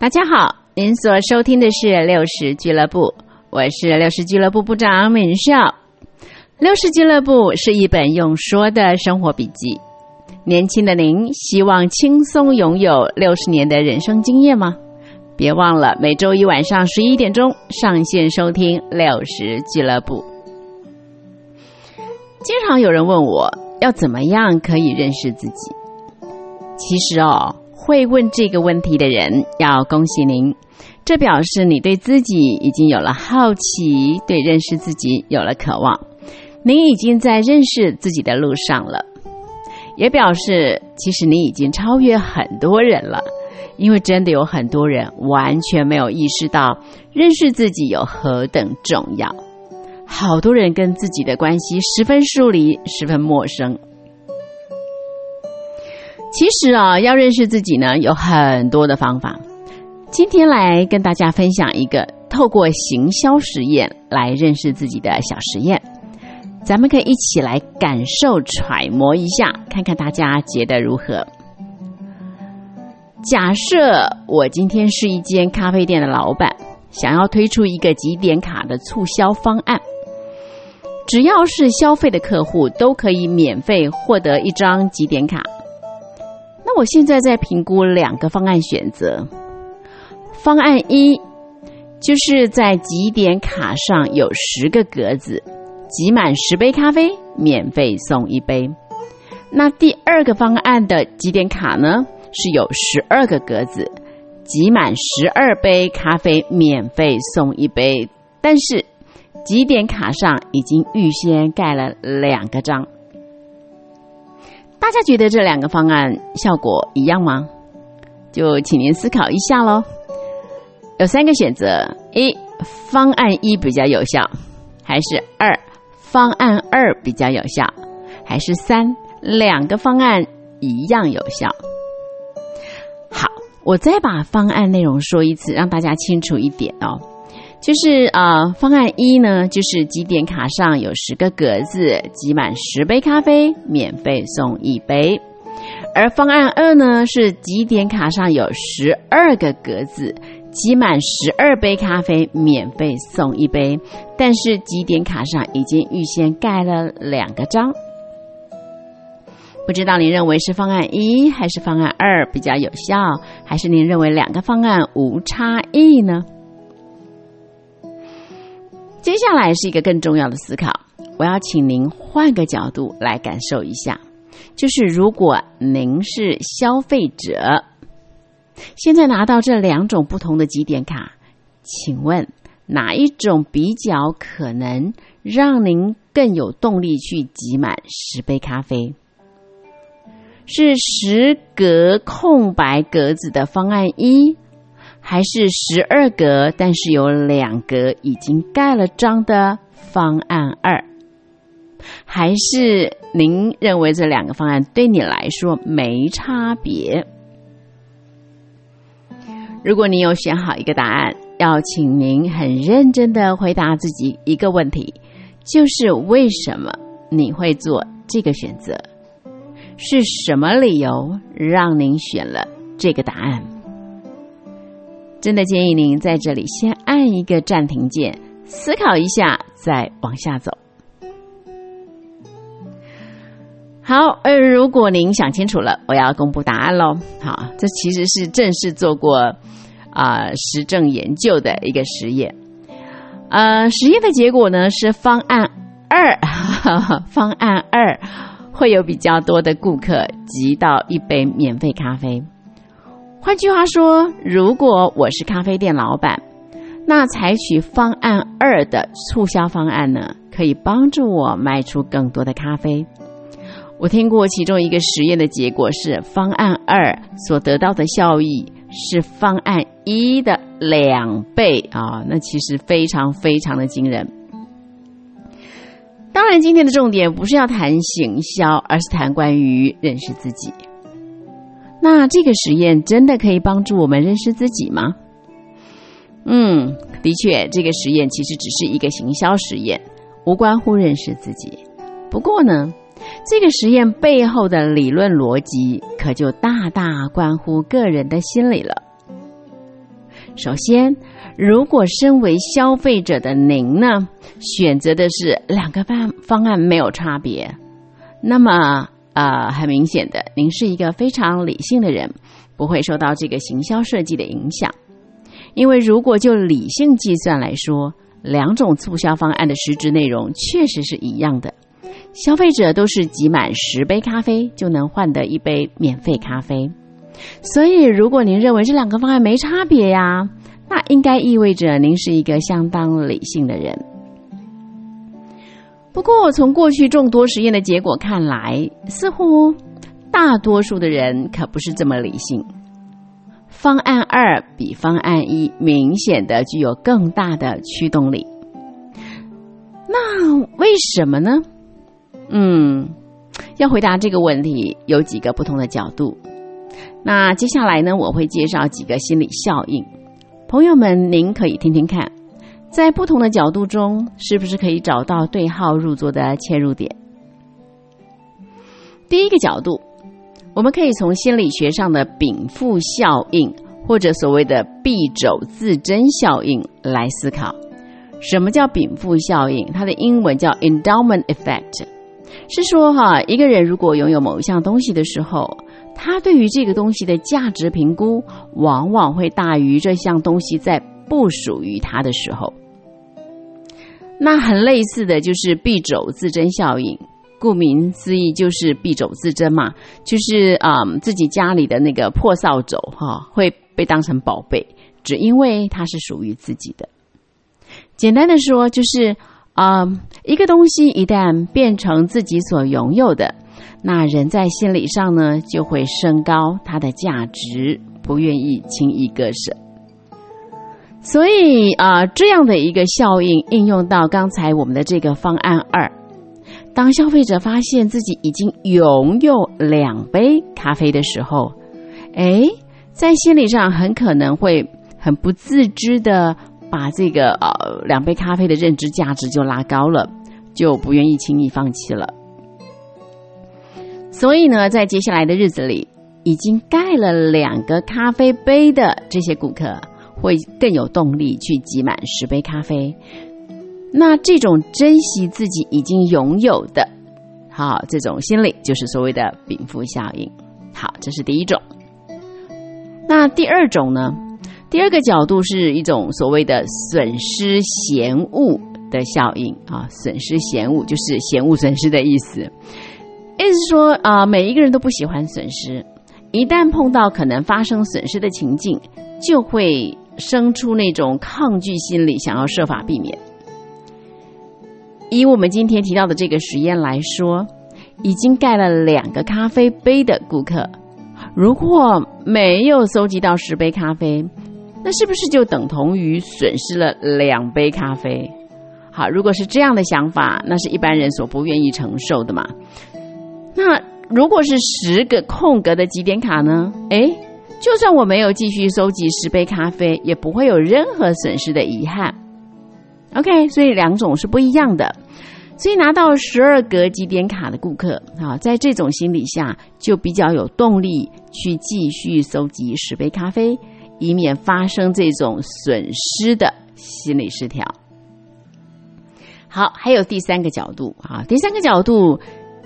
大家好，您所收听的是六十俱乐部，我是六十俱乐部部长敏少。六十俱乐部是一本用说的生活笔记。年轻的您，希望轻松拥有六十年的人生经验吗？别忘了每周一晚上十一点钟上线收听六十俱乐部。经常有人问我要怎么样可以认识自己。其实哦。会问这个问题的人，要恭喜您，这表示你对自己已经有了好奇，对认识自己有了渴望，您已经在认识自己的路上了，也表示其实你已经超越很多人了，因为真的有很多人完全没有意识到认识自己有何等重要，好多人跟自己的关系十分疏离，十分陌生。其实啊，要认识自己呢，有很多的方法。今天来跟大家分享一个透过行销实验来认识自己的小实验，咱们可以一起来感受、揣摩一下，看看大家觉得如何。假设我今天是一间咖啡店的老板，想要推出一个几点卡的促销方案，只要是消费的客户都可以免费获得一张几点卡。我现在在评估两个方案选择。方案一，就是在几点卡上有十个格子，集满十杯咖啡免费送一杯。那第二个方案的几点卡呢，是有十二个格子，集满十二杯咖啡免费送一杯，但是几点卡上已经预先盖了两个章。大家觉得这两个方案效果一样吗？就请您思考一下喽。有三个选择：一、方案一比较有效；还是二、方案二比较有效；还是三、两个方案一样有效。好，我再把方案内容说一次，让大家清楚一点哦。就是啊，方案一呢，就是几点卡上有十个格子，集满十杯咖啡免费送一杯；而方案二呢，是几点卡上有十二个格子，集满十二杯咖啡免费送一杯，但是几点卡上已经预先盖了两个章。不知道您认为是方案一还是方案二比较有效，还是您认为两个方案无差异呢？接下来是一个更重要的思考，我要请您换个角度来感受一下，就是如果您是消费者，现在拿到这两种不同的几点卡，请问哪一种比较可能让您更有动力去集满十杯咖啡？是十格空白格子的方案一？还是十二格，但是有两格已经盖了章的方案二，还是您认为这两个方案对你来说没差别？如果你有选好一个答案，要请您很认真的回答自己一个问题，就是为什么你会做这个选择？是什么理由让您选了这个答案？真的建议您在这里先按一个暂停键，思考一下，再往下走。好，呃，如果您想清楚了，我要公布答案喽。好，这其实是正式做过啊实证研究的一个实验。呃，实验的结果呢是方案二，方案二会有比较多的顾客集到一杯免费咖啡。换句话说，如果我是咖啡店老板，那采取方案二的促销方案呢，可以帮助我卖出更多的咖啡。我听过其中一个实验的结果是，方案二所得到的效益是方案一的两倍啊，那其实非常非常的惊人。当然，今天的重点不是要谈行销，而是谈关于认识自己。那这个实验真的可以帮助我们认识自己吗？嗯，的确，这个实验其实只是一个行销实验，无关乎认识自己。不过呢，这个实验背后的理论逻辑可就大大关乎个人的心理了。首先，如果身为消费者的您呢，选择的是两个方方案没有差别，那么呃，很明显的，您是一个非常理性的人，不会受到这个行销设计的影响。因为如果就理性计算来说，两种促销方案的实质内容确实是一样的，消费者都是集满十杯咖啡就能换得一杯免费咖啡。所以，如果您认为这两个方案没差别呀，那应该意味着您是一个相当理性的人。不过，从过去众多实验的结果看来，似乎大多数的人可不是这么理性。方案二比方案一明显的具有更大的驱动力。那为什么呢？嗯，要回答这个问题，有几个不同的角度。那接下来呢，我会介绍几个心理效应，朋友们，您可以听听看，在不同的角度中，是不是可以找到对号入座的切入点？第一个角度，我们可以从心理学上的禀赋效应，或者所谓的臂肘自珍效应来思考。什么叫禀赋效应？它的英文叫 endowment effect，是说哈，一个人如果拥有某一项东西的时候。他对于这个东西的价值评估，往往会大于这项东西在不属于他的时候。那很类似的就是敝帚自珍效应，顾名思义就是敝帚自珍嘛，就是啊自己家里的那个破扫帚哈会被当成宝贝，只因为它是属于自己的。简单的说，就是啊一个东西一旦变成自己所拥有的。那人在心理上呢，就会升高它的价值，不愿意轻易割舍。所以啊，这样的一个效应应用到刚才我们的这个方案二，当消费者发现自己已经拥有两杯咖啡的时候，哎，在心理上很可能会很不自知的把这个呃两杯咖啡的认知价值就拉高了，就不愿意轻易放弃了。所以呢，在接下来的日子里，已经盖了两个咖啡杯的这些顾客，会更有动力去挤满十杯咖啡。那这种珍惜自己已经拥有的，好，这种心理就是所谓的禀赋效应。好，这是第一种。那第二种呢？第二个角度是一种所谓的损失嫌恶的效应啊，损失嫌恶就是嫌恶损失的意思。意思说啊，每一个人都不喜欢损失，一旦碰到可能发生损失的情境，就会生出那种抗拒心理，想要设法避免。以我们今天提到的这个实验来说，已经盖了两个咖啡杯的顾客，如果没有搜集到十杯咖啡，那是不是就等同于损失了两杯咖啡？好，如果是这样的想法，那是一般人所不愿意承受的嘛。那如果是十个空格的几点卡呢？诶，就算我没有继续收集十杯咖啡，也不会有任何损失的遗憾。OK，所以两种是不一样的。所以拿到十二格几点卡的顾客啊，在这种心理下就比较有动力去继续收集十杯咖啡，以免发生这种损失的心理失调。好，还有第三个角度啊，第三个角度。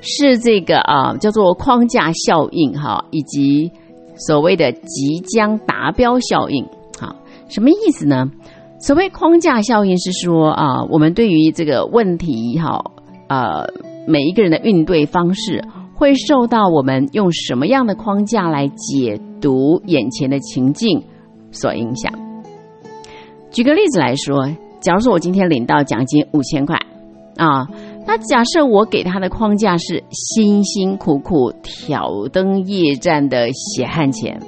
是这个啊，叫做框架效应哈，以及所谓的即将达标效应。好，什么意思呢？所谓框架效应是说啊，我们对于这个问题哈，呃，每一个人的应对方式会受到我们用什么样的框架来解读眼前的情境所影响。举个例子来说，假如说我今天领到奖金五千块啊。那假设我给他的框架是辛辛苦苦挑灯夜战的血汗钱，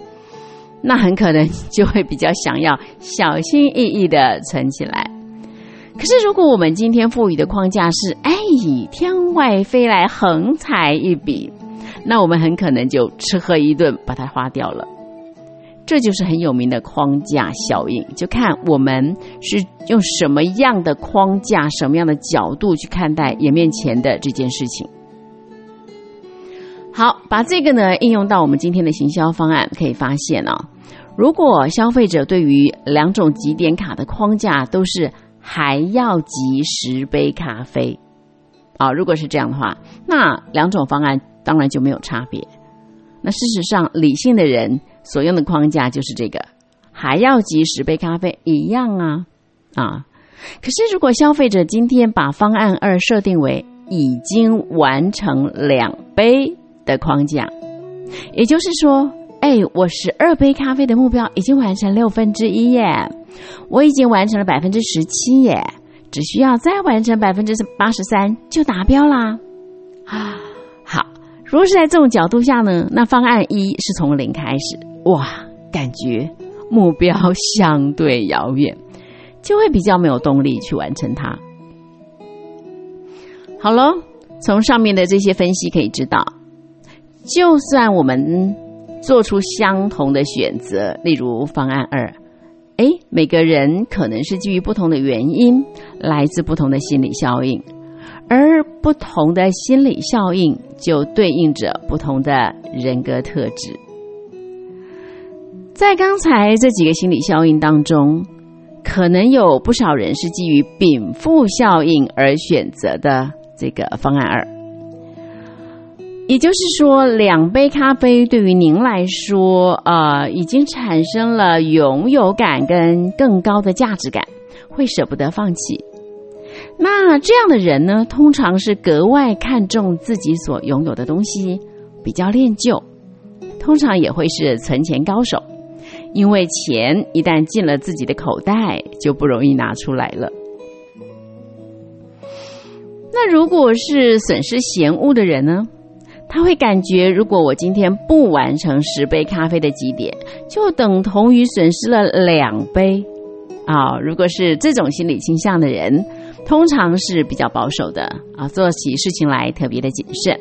那很可能就会比较想要小心翼翼的存起来。可是如果我们今天赋予的框架是哎，天外飞来横财一笔，那我们很可能就吃喝一顿把它花掉了。这就是很有名的框架效应，就看我们是用什么样的框架、什么样的角度去看待眼面前的这件事情。好，把这个呢应用到我们今天的行销方案，可以发现哦，如果消费者对于两种几点卡的框架都是还要集十杯咖啡，啊，如果是这样的话，那两种方案当然就没有差别。那事实上，理性的人所用的框架就是这个，还要集十杯咖啡一样啊啊。可是如果消费者今天把方案二设定为已经完成两杯的框架，也就是说。哎，我十二杯咖啡的目标已经完成六分之一耶，我已经完成了百分之十七耶，只需要再完成百分之八十三就达标啦。啊，好，如果是在这种角度下呢，那方案一是从零开始，哇，感觉目标相对遥远，就会比较没有动力去完成它。好了，从上面的这些分析可以知道，就算我们。做出相同的选择，例如方案二，哎，每个人可能是基于不同的原因，来自不同的心理效应，而不同的心理效应就对应着不同的人格特质。在刚才这几个心理效应当中，可能有不少人是基于禀赋效应而选择的这个方案二。也就是说，两杯咖啡对于您来说，呃，已经产生了拥有感跟更高的价值感，会舍不得放弃。那这样的人呢，通常是格外看重自己所拥有的东西，比较恋旧，通常也会是存钱高手，因为钱一旦进了自己的口袋，就不容易拿出来了。那如果是损失嫌恶的人呢？他会感觉，如果我今天不完成十杯咖啡的几点，就等同于损失了两杯。啊，如果是这种心理倾向的人，通常是比较保守的啊，做起事情来特别的谨慎。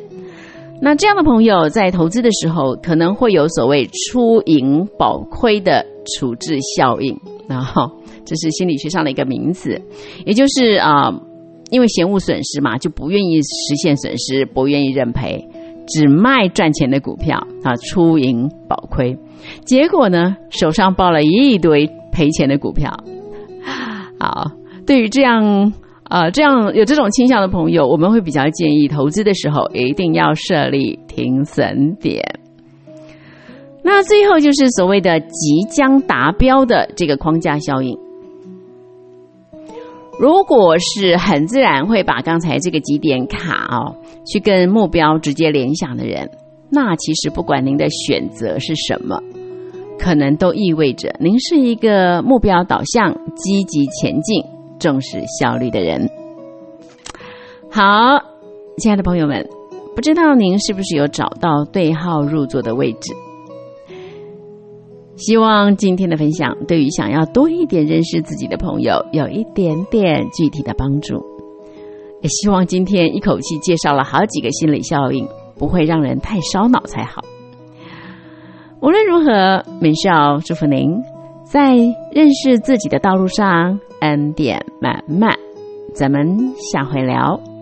那这样的朋友在投资的时候，可能会有所谓出盈保亏的处置效应。然后，这是心理学上的一个名词，也就是啊，因为嫌恶损失嘛，就不愿意实现损失，不愿意认赔。只卖赚钱的股票啊，出盈保亏，结果呢，手上抱了一堆赔钱的股票。好，对于这样啊这样有这种倾向的朋友，我们会比较建议投资的时候一定要设立停损点。那最后就是所谓的即将达标的这个框架效应。如果是很自然会把刚才这个几点卡哦，去跟目标直接联想的人，那其实不管您的选择是什么，可能都意味着您是一个目标导向、积极前进、重视效率的人。好，亲爱的朋友们，不知道您是不是有找到对号入座的位置？希望今天的分享对于想要多一点认识自己的朋友有一点点具体的帮助。也希望今天一口气介绍了好几个心理效应，不会让人太烧脑才好。无论如何，美少祝福您在认识自己的道路上恩典满满。咱们下回聊。